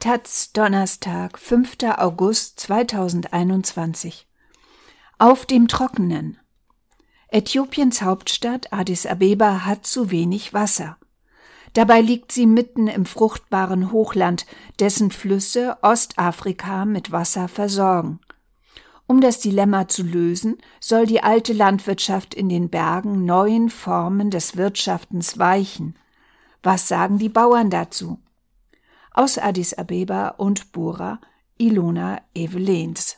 Taz Donnerstag, 5. August 2021. Auf dem Trockenen. Äthiopiens Hauptstadt Addis Abeba hat zu wenig Wasser. Dabei liegt sie mitten im fruchtbaren Hochland, dessen Flüsse Ostafrika mit Wasser versorgen. Um das Dilemma zu lösen, soll die alte Landwirtschaft in den Bergen neuen Formen des Wirtschaftens weichen. Was sagen die Bauern dazu? Aus Addis Abeba und Bura, Ilona Evelens.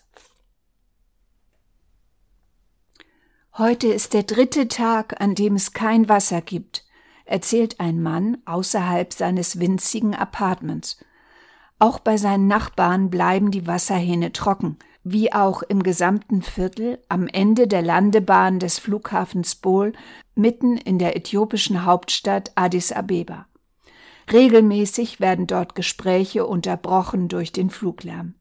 Heute ist der dritte Tag, an dem es kein Wasser gibt, erzählt ein Mann außerhalb seines winzigen Apartments. Auch bei seinen Nachbarn bleiben die Wasserhähne trocken – wie auch im gesamten Viertel am Ende der Landebahn des Flughafens Bol mitten in der äthiopischen Hauptstadt Addis Abeba. Regelmäßig werden dort Gespräche unterbrochen durch den Fluglärm.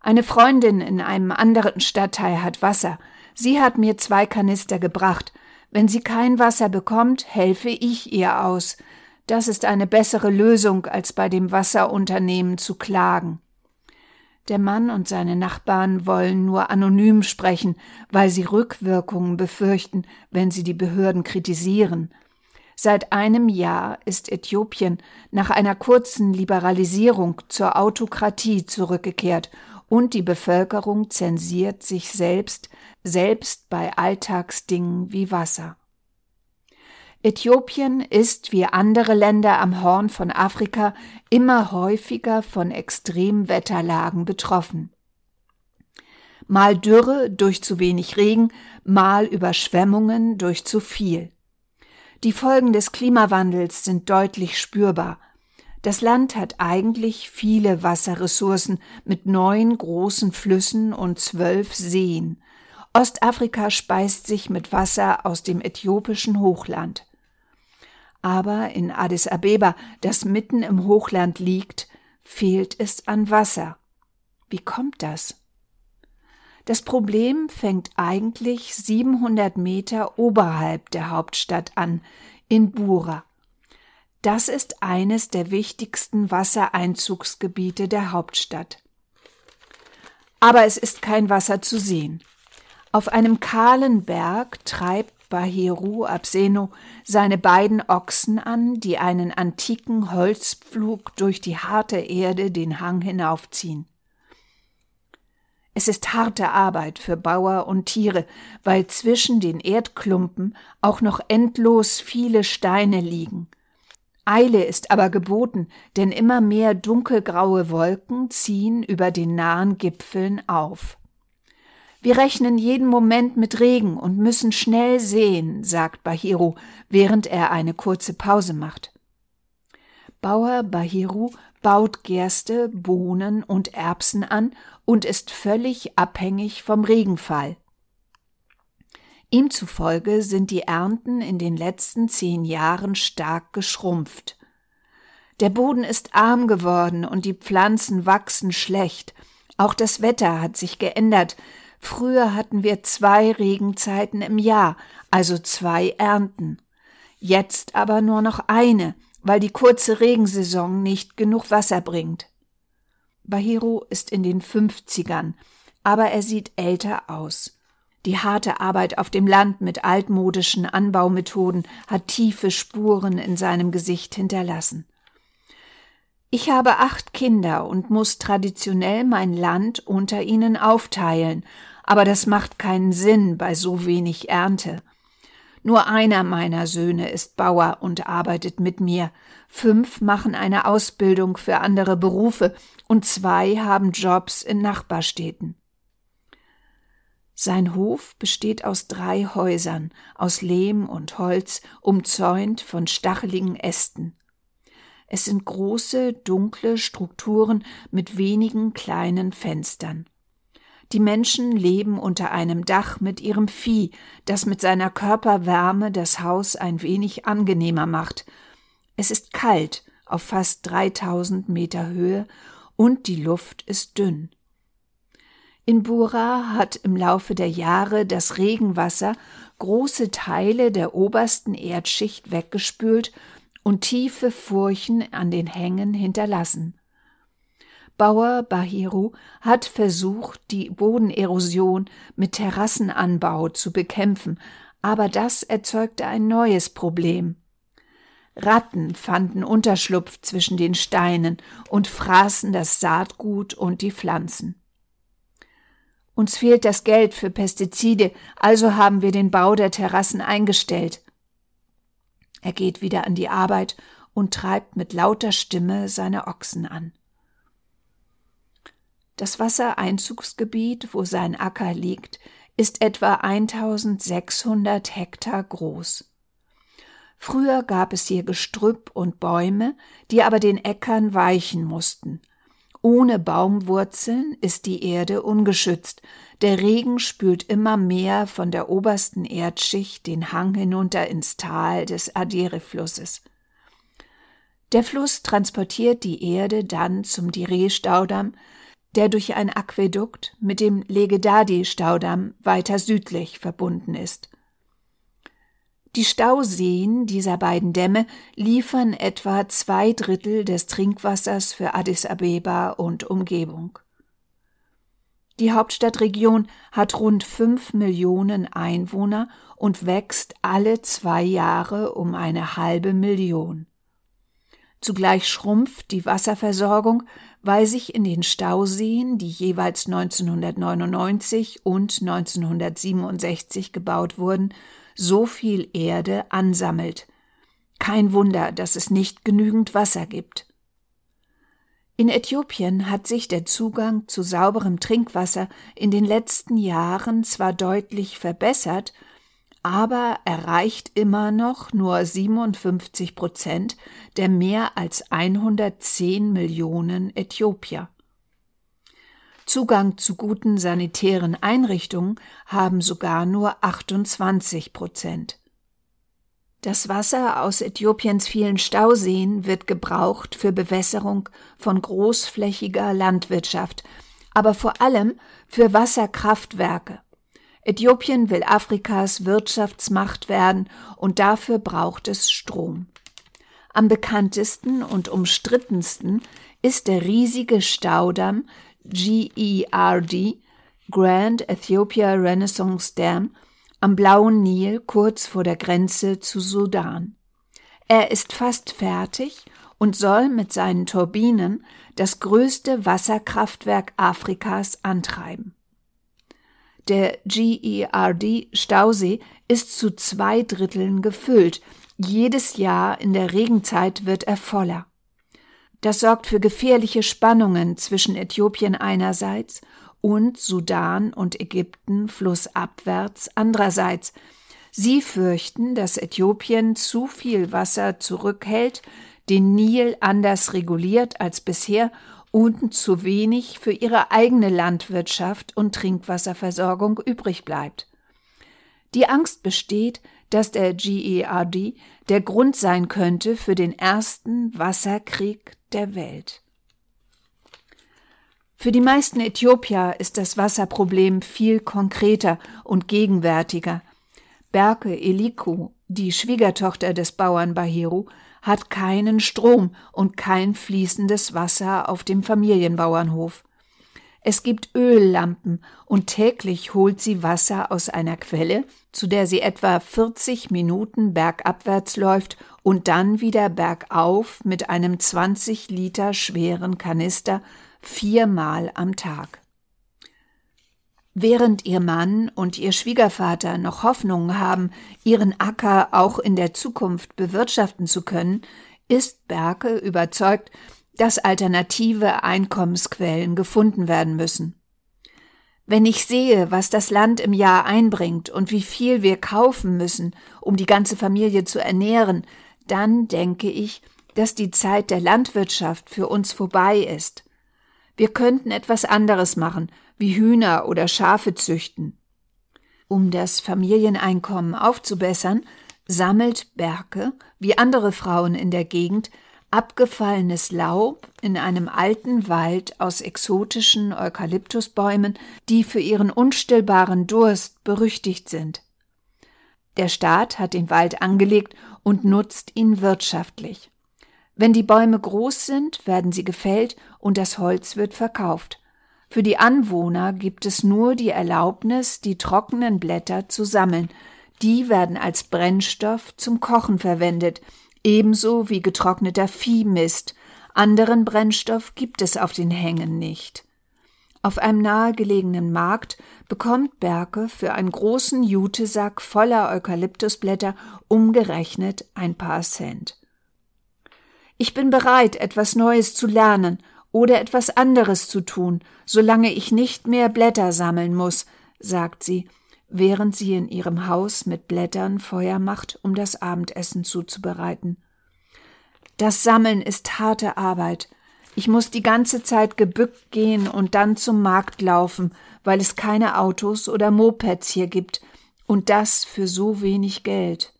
Eine Freundin in einem anderen Stadtteil hat Wasser. Sie hat mir zwei Kanister gebracht. Wenn sie kein Wasser bekommt, helfe ich ihr aus. Das ist eine bessere Lösung, als bei dem Wasserunternehmen zu klagen. Der Mann und seine Nachbarn wollen nur anonym sprechen, weil sie Rückwirkungen befürchten, wenn sie die Behörden kritisieren. Seit einem Jahr ist Äthiopien nach einer kurzen Liberalisierung zur Autokratie zurückgekehrt und die Bevölkerung zensiert sich selbst, selbst bei Alltagsdingen wie Wasser. Äthiopien ist wie andere Länder am Horn von Afrika immer häufiger von Extremwetterlagen betroffen. Mal Dürre durch zu wenig Regen, mal Überschwemmungen durch zu viel. Die Folgen des Klimawandels sind deutlich spürbar. Das Land hat eigentlich viele Wasserressourcen mit neun großen Flüssen und zwölf Seen. Ostafrika speist sich mit Wasser aus dem äthiopischen Hochland. Aber in Addis Abeba, das mitten im Hochland liegt, fehlt es an Wasser. Wie kommt das? Das Problem fängt eigentlich 700 Meter oberhalb der Hauptstadt an, in Bura. Das ist eines der wichtigsten Wassereinzugsgebiete der Hauptstadt. Aber es ist kein Wasser zu sehen. Auf einem kahlen Berg treibt Bahiru Abseno seine beiden Ochsen an, die einen antiken Holzpflug durch die harte Erde den Hang hinaufziehen. Es ist harte Arbeit für Bauer und Tiere, weil zwischen den Erdklumpen auch noch endlos viele Steine liegen. Eile ist aber geboten, denn immer mehr dunkelgraue Wolken ziehen über den nahen Gipfeln auf. Wir rechnen jeden Moment mit Regen und müssen schnell sehen, sagt Bahiru, während er eine kurze Pause macht. Bauer Bahiru baut Gerste, Bohnen und Erbsen an und ist völlig abhängig vom Regenfall. Ihm zufolge sind die Ernten in den letzten zehn Jahren stark geschrumpft. Der Boden ist arm geworden und die Pflanzen wachsen schlecht. Auch das Wetter hat sich geändert, Früher hatten wir zwei Regenzeiten im Jahr, also zwei Ernten. Jetzt aber nur noch eine, weil die kurze Regensaison nicht genug Wasser bringt. Bahiro ist in den Fünfzigern, aber er sieht älter aus. Die harte Arbeit auf dem Land mit altmodischen Anbaumethoden hat tiefe Spuren in seinem Gesicht hinterlassen. Ich habe acht Kinder und muss traditionell mein Land unter ihnen aufteilen, aber das macht keinen Sinn bei so wenig Ernte. Nur einer meiner Söhne ist Bauer und arbeitet mit mir, fünf machen eine Ausbildung für andere Berufe und zwei haben Jobs in Nachbarstädten. Sein Hof besteht aus drei Häusern, aus Lehm und Holz, umzäunt von stacheligen Ästen. Es sind große, dunkle Strukturen mit wenigen kleinen Fenstern. Die Menschen leben unter einem Dach mit ihrem Vieh, das mit seiner Körperwärme das Haus ein wenig angenehmer macht. Es ist kalt auf fast 3000 Meter Höhe und die Luft ist dünn. In Bura hat im Laufe der Jahre das Regenwasser große Teile der obersten Erdschicht weggespült und tiefe Furchen an den Hängen hinterlassen. Bauer Bahiru hat versucht, die Bodenerosion mit Terrassenanbau zu bekämpfen, aber das erzeugte ein neues Problem. Ratten fanden Unterschlupf zwischen den Steinen und fraßen das Saatgut und die Pflanzen. Uns fehlt das Geld für Pestizide, also haben wir den Bau der Terrassen eingestellt. Er geht wieder an die Arbeit und treibt mit lauter Stimme seine Ochsen an. Das Wassereinzugsgebiet, wo sein Acker liegt, ist etwa 1600 Hektar groß. Früher gab es hier Gestrüpp und Bäume, die aber den Äckern weichen mussten. Ohne Baumwurzeln ist die Erde ungeschützt. Der Regen spült immer mehr von der obersten Erdschicht den Hang hinunter ins Tal des Adere-Flusses. Der Fluss transportiert die Erde dann zum Dire-Staudamm, der durch ein Aquädukt mit dem Legedadi-Staudamm weiter südlich verbunden ist. Die Stauseen dieser beiden Dämme liefern etwa zwei Drittel des Trinkwassers für Addis Abeba und Umgebung. Die Hauptstadtregion hat rund fünf Millionen Einwohner und wächst alle zwei Jahre um eine halbe Million. Zugleich schrumpft die Wasserversorgung, weil sich in den Stauseen, die jeweils 1999 und 1967 gebaut wurden, so viel Erde ansammelt. Kein Wunder, dass es nicht genügend Wasser gibt. In Äthiopien hat sich der Zugang zu sauberem Trinkwasser in den letzten Jahren zwar deutlich verbessert, aber erreicht immer noch nur 57 Prozent der mehr als 110 Millionen Äthiopier. Zugang zu guten sanitären Einrichtungen haben sogar nur 28 Prozent. Das Wasser aus Äthiopiens vielen Stauseen wird gebraucht für Bewässerung von großflächiger Landwirtschaft, aber vor allem für Wasserkraftwerke. Äthiopien will Afrikas Wirtschaftsmacht werden und dafür braucht es Strom. Am bekanntesten und umstrittensten ist der riesige Staudamm GERD, Grand Ethiopia Renaissance Dam, am Blauen Nil kurz vor der Grenze zu Sudan. Er ist fast fertig und soll mit seinen Turbinen das größte Wasserkraftwerk Afrikas antreiben. Der GERD-Stausee ist zu zwei Dritteln gefüllt. Jedes Jahr in der Regenzeit wird er voller. Das sorgt für gefährliche Spannungen zwischen Äthiopien einerseits und Sudan und Ägypten flussabwärts andererseits. Sie fürchten, dass Äthiopien zu viel Wasser zurückhält, den Nil anders reguliert als bisher und zu wenig für ihre eigene Landwirtschaft und Trinkwasserversorgung übrig bleibt. Die Angst besteht, dass der GERD der Grund sein könnte für den ersten Wasserkrieg der Welt. Für die meisten Äthiopier ist das Wasserproblem viel konkreter und gegenwärtiger. Berke Eliku, die Schwiegertochter des Bauern Bahiru, hat keinen Strom und kein fließendes Wasser auf dem Familienbauernhof. Es gibt Öllampen und täglich holt sie Wasser aus einer Quelle, zu der sie etwa 40 Minuten bergabwärts läuft und dann wieder bergauf mit einem 20 Liter schweren Kanister viermal am Tag. Während ihr Mann und ihr Schwiegervater noch Hoffnungen haben, ihren Acker auch in der Zukunft bewirtschaften zu können, ist Berke überzeugt, dass alternative Einkommensquellen gefunden werden müssen. Wenn ich sehe, was das Land im Jahr einbringt und wie viel wir kaufen müssen, um die ganze Familie zu ernähren, dann denke ich, dass die Zeit der Landwirtschaft für uns vorbei ist. Wir könnten etwas anderes machen, wie Hühner oder Schafe züchten. Um das Familieneinkommen aufzubessern, sammelt Berke, wie andere Frauen in der Gegend, abgefallenes Laub in einem alten Wald aus exotischen Eukalyptusbäumen, die für ihren unstillbaren Durst berüchtigt sind. Der Staat hat den Wald angelegt und nutzt ihn wirtschaftlich. Wenn die Bäume groß sind, werden sie gefällt und das Holz wird verkauft. Für die Anwohner gibt es nur die Erlaubnis, die trockenen Blätter zu sammeln. Die werden als Brennstoff zum Kochen verwendet, ebenso wie getrockneter Viehmist. Anderen Brennstoff gibt es auf den Hängen nicht. Auf einem nahegelegenen Markt bekommt Berke für einen großen Jutesack voller Eukalyptusblätter umgerechnet ein paar Cent. Ich bin bereit, etwas Neues zu lernen oder etwas anderes zu tun, solange ich nicht mehr Blätter sammeln muss, sagt sie, während sie in ihrem Haus mit Blättern Feuer macht, um das Abendessen zuzubereiten. Das Sammeln ist harte Arbeit. Ich muss die ganze Zeit gebückt gehen und dann zum Markt laufen, weil es keine Autos oder Mopeds hier gibt, und das für so wenig Geld.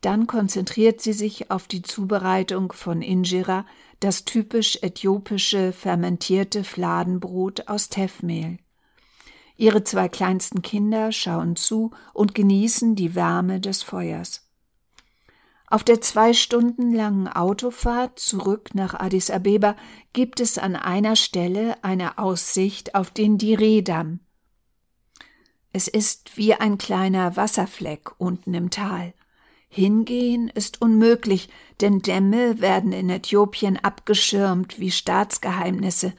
Dann konzentriert sie sich auf die Zubereitung von Injera, das typisch äthiopische fermentierte Fladenbrot aus Teffmehl. Ihre zwei kleinsten Kinder schauen zu und genießen die Wärme des Feuers. Auf der zwei Stunden langen Autofahrt zurück nach Addis Abeba gibt es an einer Stelle eine Aussicht auf den Diredamm. Es ist wie ein kleiner Wasserfleck unten im Tal. Hingehen ist unmöglich, denn Dämme werden in Äthiopien abgeschirmt wie Staatsgeheimnisse.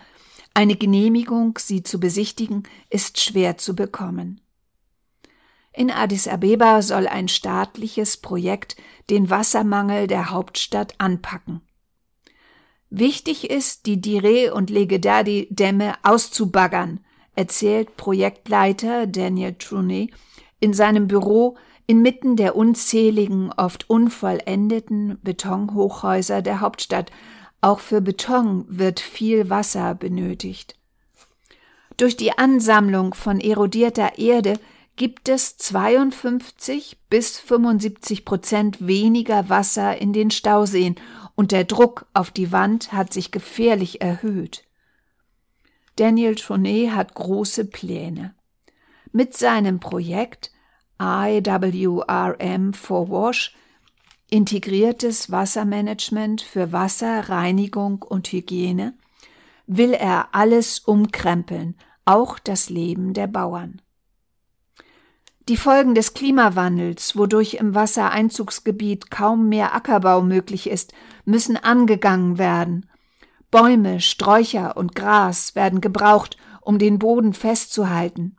Eine Genehmigung, sie zu besichtigen, ist schwer zu bekommen. In Addis Abeba soll ein staatliches Projekt den Wassermangel der Hauptstadt anpacken. Wichtig ist, die Dire- und Legedadi-Dämme auszubaggern, erzählt Projektleiter Daniel Trunney in seinem Büro inmitten der unzähligen, oft unvollendeten Betonhochhäuser der Hauptstadt. Auch für Beton wird viel Wasser benötigt. Durch die Ansammlung von erodierter Erde gibt es 52 bis 75 Prozent weniger Wasser in den Stauseen und der Druck auf die Wand hat sich gefährlich erhöht. Daniel Tronet hat große Pläne. Mit seinem Projekt IWRM for Wash, integriertes Wassermanagement für Wasser, Reinigung und Hygiene, will er alles umkrempeln, auch das Leben der Bauern. Die Folgen des Klimawandels, wodurch im Wassereinzugsgebiet kaum mehr Ackerbau möglich ist, müssen angegangen werden. Bäume, Sträucher und Gras werden gebraucht, um den Boden festzuhalten.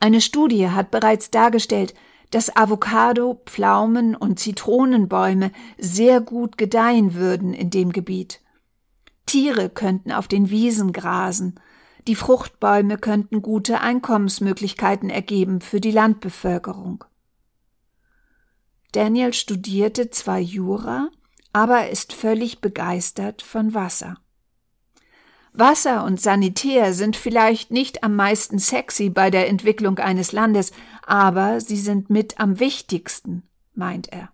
Eine Studie hat bereits dargestellt, dass Avocado, Pflaumen und Zitronenbäume sehr gut gedeihen würden in dem Gebiet. Tiere könnten auf den Wiesen grasen, die Fruchtbäume könnten gute Einkommensmöglichkeiten ergeben für die Landbevölkerung. Daniel studierte zwar Jura, aber ist völlig begeistert von Wasser. Wasser und Sanitär sind vielleicht nicht am meisten sexy bei der Entwicklung eines Landes, aber sie sind mit am wichtigsten, meint er.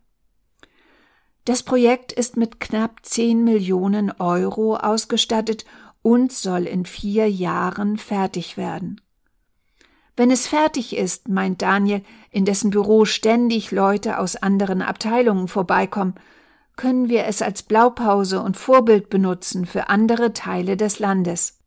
Das Projekt ist mit knapp 10 Millionen Euro ausgestattet und soll in vier Jahren fertig werden. Wenn es fertig ist, meint Daniel, in dessen Büro ständig Leute aus anderen Abteilungen vorbeikommen, können wir es als Blaupause und Vorbild benutzen für andere Teile des Landes.